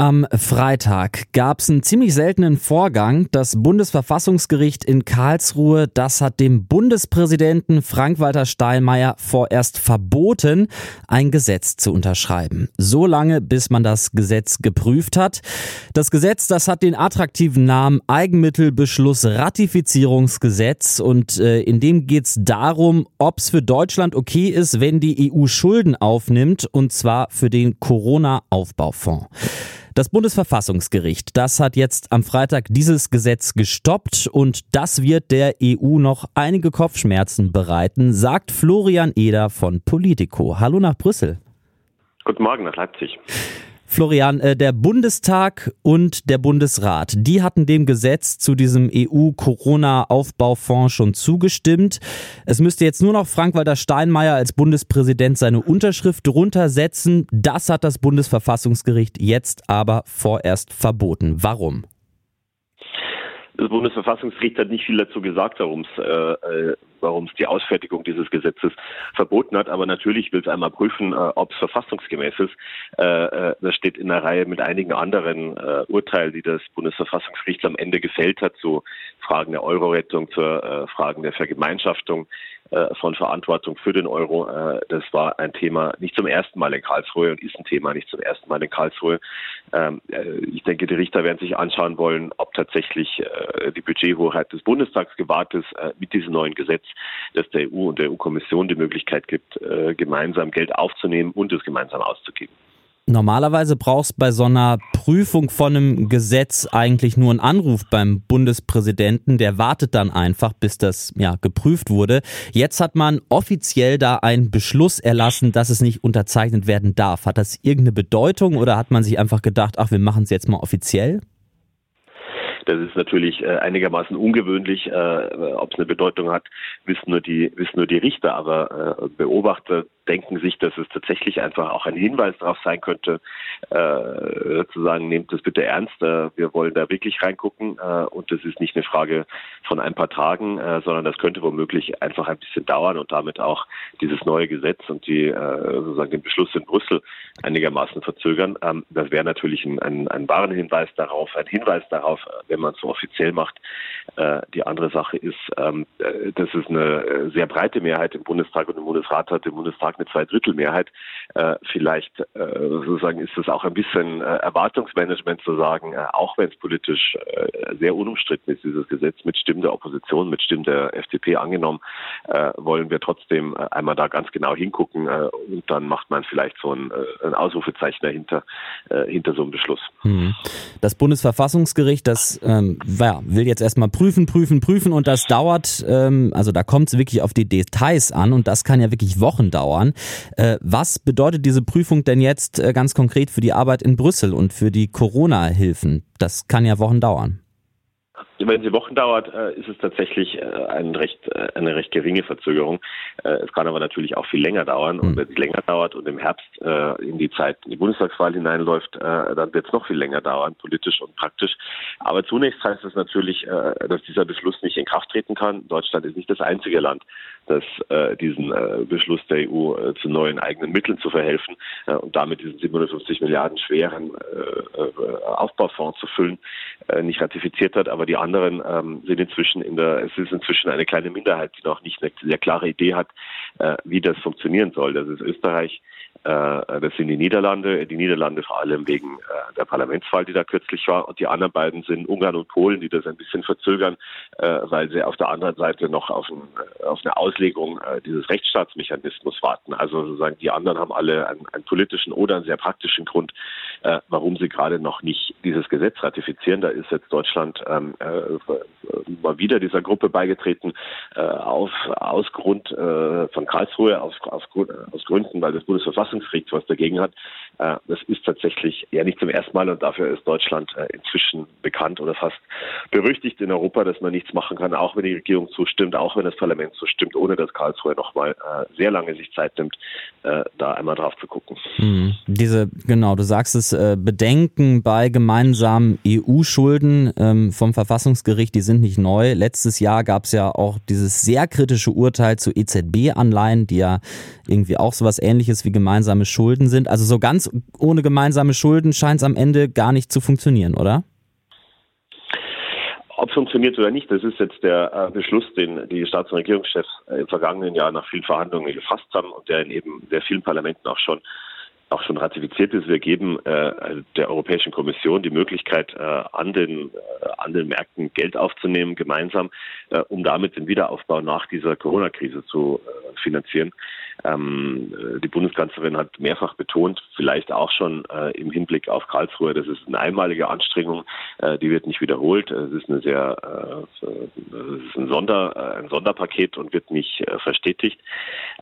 Am Freitag gab es einen ziemlich seltenen Vorgang. Das Bundesverfassungsgericht in Karlsruhe, das hat dem Bundespräsidenten Frank-Walter Steinmeier vorerst verboten, ein Gesetz zu unterschreiben. So lange, bis man das Gesetz geprüft hat. Das Gesetz, das hat den attraktiven Namen Eigenmittelbeschluss Ratifizierungsgesetz und äh, in dem geht es darum, ob es für Deutschland okay ist, wenn die EU Schulden aufnimmt und zwar für den Corona-Aufbaufonds. Das Bundesverfassungsgericht, das hat jetzt am Freitag dieses Gesetz gestoppt und das wird der EU noch einige Kopfschmerzen bereiten, sagt Florian Eder von Politico. Hallo nach Brüssel. Guten Morgen nach Leipzig. Florian, äh, der Bundestag und der Bundesrat, die hatten dem Gesetz zu diesem EU-Corona-Aufbaufonds schon zugestimmt. Es müsste jetzt nur noch Frank-Walter Steinmeier als Bundespräsident seine Unterschrift runtersetzen. Das hat das Bundesverfassungsgericht jetzt aber vorerst verboten. Warum? Das Bundesverfassungsgericht hat nicht viel dazu gesagt, warum es äh, äh warum es die Ausfertigung dieses Gesetzes verboten hat. Aber natürlich will es einmal prüfen, äh, ob es verfassungsgemäß ist. Äh, äh, das steht in der Reihe mit einigen anderen äh, Urteilen, die das Bundesverfassungsgericht am Ende gefällt hat, zu Fragen der Euro-Rettung, zu äh, Fragen der Vergemeinschaftung von Verantwortung für den Euro. Äh, das war ein Thema nicht zum ersten Mal in Karlsruhe und ist ein Thema nicht zum ersten Mal in Karlsruhe. Ähm, äh, ich denke, die Richter werden sich anschauen wollen, ob tatsächlich die Budgethoheit des Bundestags gewahrt ist mit diesem neuen Gesetz, das der EU und der EU-Kommission die Möglichkeit gibt, gemeinsam Geld aufzunehmen und es gemeinsam auszugeben. Normalerweise brauchst bei so einer Prüfung von einem Gesetz eigentlich nur einen Anruf beim Bundespräsidenten. Der wartet dann einfach, bis das ja geprüft wurde. Jetzt hat man offiziell da einen Beschluss erlassen, dass es nicht unterzeichnet werden darf. Hat das irgendeine Bedeutung oder hat man sich einfach gedacht, ach, wir machen es jetzt mal offiziell? Das ist natürlich äh, einigermaßen ungewöhnlich. Äh, Ob es eine Bedeutung hat, wissen nur die, wissen nur die Richter. Aber äh, Beobachter denken sich, dass es tatsächlich einfach auch ein Hinweis darauf sein könnte, äh, zu sagen, nehmt das bitte ernst, äh, wir wollen da wirklich reingucken äh, und das ist nicht eine Frage von ein paar Tagen, äh, sondern das könnte womöglich einfach ein bisschen dauern und damit auch dieses neue Gesetz und die äh, sozusagen den Beschluss in Brüssel einigermaßen verzögern. Ähm, das wäre natürlich ein, ein, ein Warnhinweis darauf, ein Hinweis darauf, wenn man es so offiziell macht. Äh, die andere Sache ist, ähm, äh, dass es eine sehr breite Mehrheit im Bundestag und im Bundesrat hat. Im Bundestag eine Zweidrittelmehrheit. Äh, vielleicht äh, sozusagen ist es auch ein bisschen äh, Erwartungsmanagement zu sagen, äh, auch wenn es politisch äh, sehr unumstritten ist, dieses Gesetz mit Stimmen der Opposition, mit Stimmen der FDP angenommen, äh, wollen wir trotzdem äh, einmal da ganz genau hingucken äh, und dann macht man vielleicht so ein, äh, ein Ausrufezeichen dahinter, äh, hinter so einem Beschluss. Hm. Das Bundesverfassungsgericht, das ähm, will jetzt erstmal prüfen, prüfen, prüfen und das dauert, ähm, also da kommt es wirklich auf die Details an und das kann ja wirklich Wochen dauern. Äh, was bedeutet diese Prüfung denn jetzt äh, ganz konkret für die Arbeit in Brüssel und für die Corona-Hilfen? Das kann ja Wochen dauern. Wenn sie Wochen dauert, äh, ist es tatsächlich äh, ein recht, äh, eine recht geringe Verzögerung. Es kann aber natürlich auch viel länger dauern. Und hm. wenn es länger dauert und im Herbst in die Zeit in die Bundestagswahl hineinläuft, dann wird es noch viel länger dauern, politisch und praktisch. Aber zunächst heißt es natürlich, dass dieser Beschluss nicht in Kraft treten kann. Deutschland ist nicht das einzige Land, das diesen Beschluss der EU zu neuen eigenen Mitteln zu verhelfen und damit diesen 750 Milliarden schweren Aufbaufonds zu füllen, nicht ratifiziert hat. Aber die anderen ähm, sind inzwischen in der, es ist inzwischen eine kleine Minderheit, die noch nicht eine sehr klare Idee hat, äh, wie das funktionieren soll. Das ist Österreich, äh, das sind die Niederlande, die Niederlande vor allem wegen äh, der Parlamentswahl, die da kürzlich war, und die anderen beiden sind Ungarn und Polen, die das ein bisschen verzögern, äh, weil sie auf der anderen Seite noch auf, ein, auf eine Auslegung dieses Rechtsstaatsmechanismus warten. Also sozusagen die anderen haben alle einen, einen politischen oder einen sehr praktischen Grund, warum sie gerade noch nicht dieses Gesetz ratifizieren. Da ist jetzt Deutschland ähm, mal wieder dieser Gruppe beigetreten, auf, aus Grund von Karlsruhe, aus, aus, aus Gründen, weil das Bundesverfassungsgericht Bundesverfassungsgerichts was dagegen hat. Äh, das ist tatsächlich ja nicht zum ersten Mal und dafür ist Deutschland äh, inzwischen bekannt oder fast berüchtigt in Europa, dass man nichts machen kann, auch wenn die Regierung zustimmt, auch wenn das Parlament zustimmt, ohne dass Karlsruhe nochmal äh, sehr lange sich Zeit nimmt, da einmal drauf zu gucken. Hm. Diese, genau, du sagst es, Bedenken bei gemeinsamen EU-Schulden ähm, vom Verfassungsgericht, die sind nicht neu. Letztes Jahr gab es ja auch dieses sehr kritische Urteil zu EZB-Anleihen, die ja irgendwie auch sowas ähnliches wie gemeinsame Schulden sind. Also so ganz ohne gemeinsame Schulden scheint es am Ende gar nicht zu funktionieren, oder? Ob funktioniert oder nicht, das ist jetzt der äh, Beschluss, den die Staats- und Regierungschefs äh, im vergangenen Jahr nach vielen Verhandlungen gefasst haben und der in eben sehr vielen Parlamenten auch schon auch schon ratifiziert ist. Wir geben äh, der Europäischen Kommission die Möglichkeit, äh, an, den, äh, an den Märkten Geld aufzunehmen, gemeinsam, äh, um damit den Wiederaufbau nach dieser Corona-Krise zu äh, finanzieren. Ähm, die Bundeskanzlerin hat mehrfach betont, vielleicht auch schon äh, im Hinblick auf Karlsruhe, das ist eine einmalige Anstrengung, äh, die wird nicht wiederholt. Es ist eine sehr, äh, ist ein, Sonder, äh, ein Sonderpaket und wird nicht äh, verstetigt.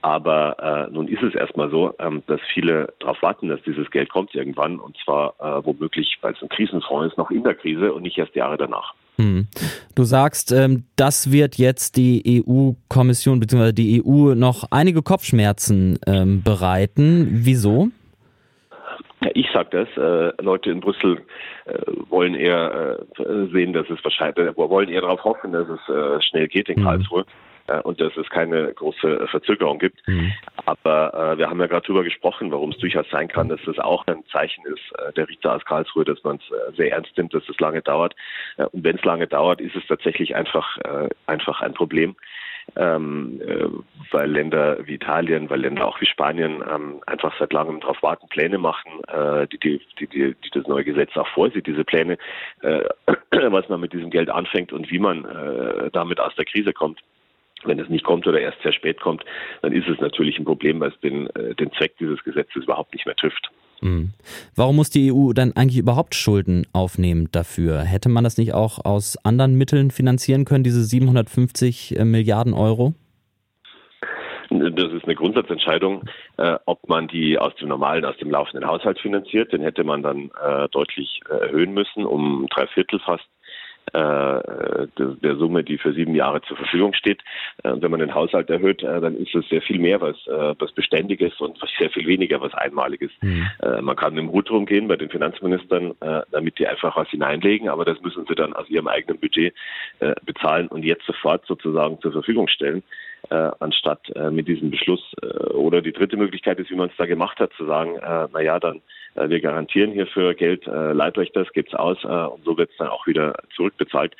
Aber äh, nun ist es erstmal so, ähm, dass viele darauf warten, dass dieses Geld kommt irgendwann und zwar womöglich, weil es ein Krisenfonds ist, noch in der Krise und nicht erst Jahre danach. Hm. Du sagst, ähm, das wird jetzt die EU-Kommission bzw. die EU noch einige Kopfschmerzen ähm, bereiten. Wieso? Ich sage das. Äh, Leute in Brüssel äh, wollen eher äh, sehen, dass es wahrscheinlich, äh, wollen eher darauf hoffen, dass es äh, schnell geht in mhm. Karlsruhe äh, und dass es keine große Verzögerung gibt. Mhm. Aber äh, wir haben ja gerade darüber gesprochen, warum es durchaus sein kann, dass das auch ein Zeichen ist äh, der Richter aus Karlsruhe, dass man es äh, sehr ernst nimmt, dass es lange dauert. Äh, und wenn es lange dauert, ist es tatsächlich einfach äh, einfach ein Problem. Ähm, äh, weil Länder wie Italien, weil Länder auch wie Spanien ähm, einfach seit langem darauf warten, Pläne machen, äh, die, die, die, die, das neue Gesetz auch vorsieht, diese Pläne, äh, was man mit diesem Geld anfängt und wie man äh, damit aus der Krise kommt. Wenn es nicht kommt oder erst sehr spät kommt, dann ist es natürlich ein Problem, weil es den, äh, den Zweck dieses Gesetzes überhaupt nicht mehr trifft. Mhm. Warum muss die EU dann eigentlich überhaupt Schulden aufnehmen dafür? Hätte man das nicht auch aus anderen Mitteln finanzieren können, diese 750 äh, Milliarden Euro? Das ist eine Grundsatzentscheidung, äh, ob man die aus dem normalen, aus dem laufenden Haushalt finanziert. Den hätte man dann äh, deutlich äh, erhöhen müssen, um drei Viertel fast der Summe, die für sieben Jahre zur Verfügung steht. Äh, wenn man den Haushalt erhöht, äh, dann ist es sehr viel mehr, was, was Beständiges und sehr viel weniger, was Einmaliges. Mhm. Man kann dem Hut rumgehen bei den Finanzministern, damit die einfach was hineinlegen, aber das müssen sie dann aus ihrem eigenen Budget bezahlen und jetzt sofort sozusagen zur Verfügung stellen äh, anstatt äh, mit diesem Beschluss. Äh, oder die dritte Möglichkeit ist, wie man es da gemacht hat, zu sagen, äh, na ja, dann äh, wir garantieren hierfür Geld, äh, euch das, gebt's aus äh, und so wird es dann auch wieder zurückbezahlt.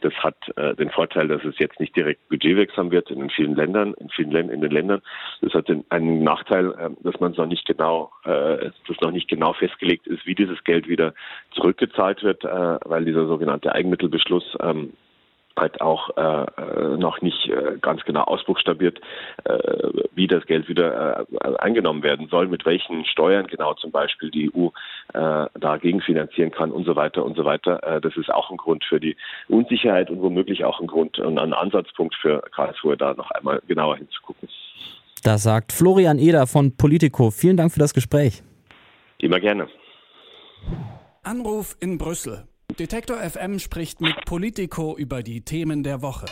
Das hat äh, den Vorteil, dass es jetzt nicht direkt budgetwirksam wird in vielen Ländern, in vielen Ländern, in den Ländern. Das hat den, einen Nachteil, äh, dass man es noch nicht genau, äh, dass noch nicht genau festgelegt ist, wie dieses Geld wieder zurückgezahlt wird, äh, weil dieser sogenannte Eigenmittelbeschluss ähm, halt auch äh, äh, noch nicht äh, ganz genau ausbuchstabiert, äh, wie das Geld wieder äh, eingenommen werden soll, mit welchen Steuern genau zum Beispiel die EU äh, dagegen finanzieren kann und so weiter und so weiter. Äh, das ist auch ein Grund für die Unsicherheit und womöglich auch ein Grund und ein Ansatzpunkt für Karlsruhe, da noch einmal genauer hinzugucken. Das sagt Florian Eder von Politico. Vielen Dank für das Gespräch. Immer gerne. Anruf in Brüssel. Detektor FM spricht mit Politico über die Themen der Woche.